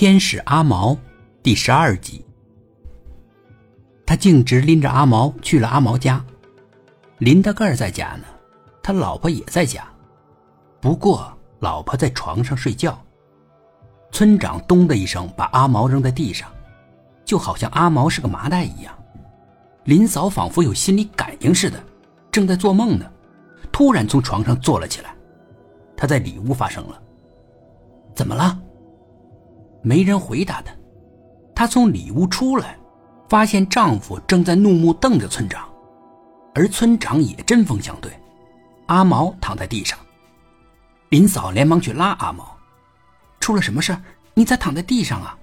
天使阿毛第十二集。他径直拎着阿毛去了阿毛家，林大个在家呢，他老婆也在家，不过老婆在床上睡觉。村长咚的一声把阿毛扔在地上，就好像阿毛是个麻袋一样。林嫂仿佛有心理感应似的，正在做梦呢，突然从床上坐了起来。她在里屋发生了，怎么了？没人回答她。她从里屋出来，发现丈夫正在怒目瞪着村长，而村长也针锋相对。阿毛躺在地上，林嫂连忙去拉阿毛。出了什么事你咋躺在地上啊？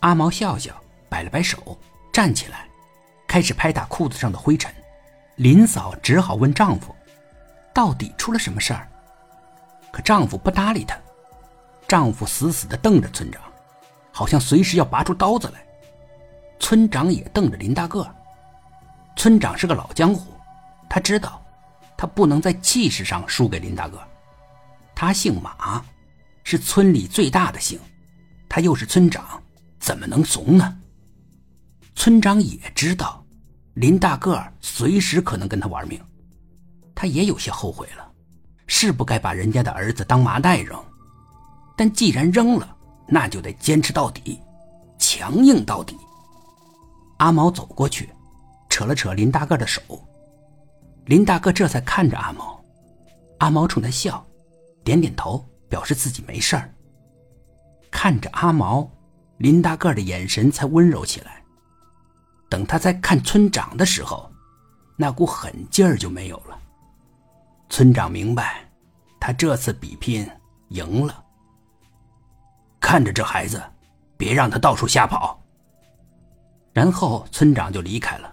阿毛笑笑，摆了摆手，站起来，开始拍打裤子上的灰尘。林嫂只好问丈夫：“到底出了什么事儿？”可丈夫不搭理她。丈夫死死地瞪着村长，好像随时要拔出刀子来。村长也瞪着林大个。村长是个老江湖，他知道，他不能在气势上输给林大个。他姓马。是村里最大的姓，他又是村长，怎么能怂呢？村长也知道，林大个随时可能跟他玩命，他也有些后悔了，是不该把人家的儿子当麻袋扔，但既然扔了，那就得坚持到底，强硬到底。阿毛走过去，扯了扯林大个的手，林大个这才看着阿毛，阿毛冲他笑，点点头。表示自己没事儿。看着阿毛，林大个的眼神才温柔起来。等他在看村长的时候，那股狠劲儿就没有了。村长明白，他这次比拼赢了。看着这孩子，别让他到处瞎跑。然后村长就离开了。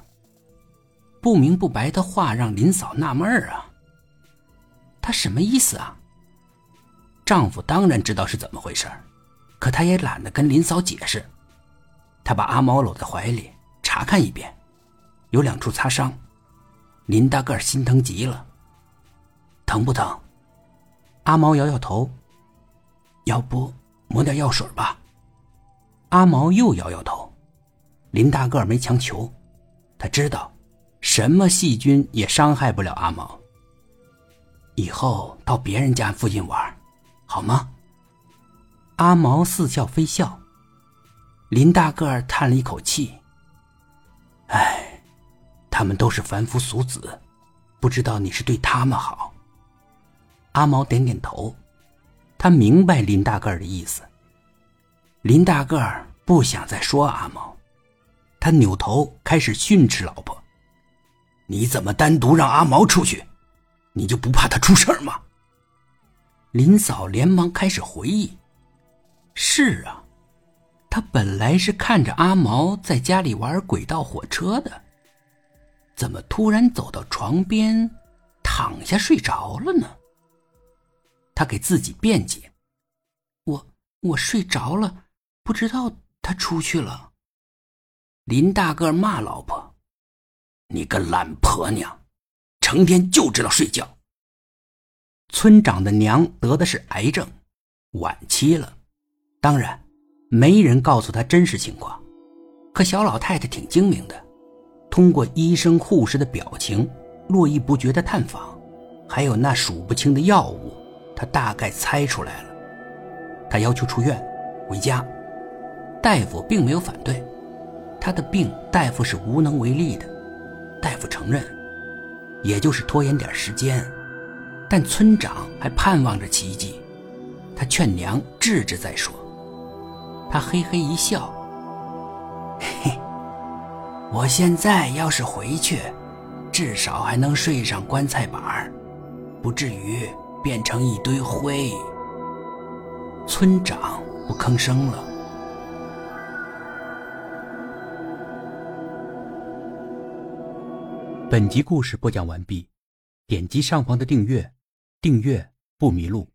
不明不白的话让林嫂纳闷儿啊，他什么意思啊？丈夫当然知道是怎么回事可他也懒得跟林嫂解释。他把阿毛搂在怀里查看一遍，有两处擦伤。林大个心疼极了。疼不疼？阿毛摇摇头。要不抹点药水吧？阿毛又摇摇头。林大个没强求，他知道，什么细菌也伤害不了阿毛。以后到别人家附近玩。好吗？阿毛似笑非笑。林大个叹了一口气：“哎，他们都是凡夫俗子，不知道你是对他们好。”阿毛点点头，他明白林大个儿的意思。林大个儿不想再说阿毛，他扭头开始训斥老婆：“你怎么单独让阿毛出去？你就不怕他出事吗？”林嫂连忙开始回忆：“是啊，他本来是看着阿毛在家里玩轨道火车的，怎么突然走到床边，躺下睡着了呢？”他给自己辩解：“我我睡着了，不知道他出去了。”林大个骂老婆：“你个懒婆娘，成天就知道睡觉。”村长的娘得的是癌症，晚期了。当然，没人告诉他真实情况。可小老太太挺精明的，通过医生护士的表情、络绎不绝的探访，还有那数不清的药物，他大概猜出来了。他要求出院，回家。大夫并没有反对，他的病大夫是无能为力的。大夫承认，也就是拖延点时间。但村长还盼望着奇迹，他劝娘治治再说。他嘿嘿一笑：“嘿，我现在要是回去，至少还能睡上棺材板不至于变成一堆灰。”村长不吭声了。本集故事播讲完毕，点击上方的订阅。订阅不迷路。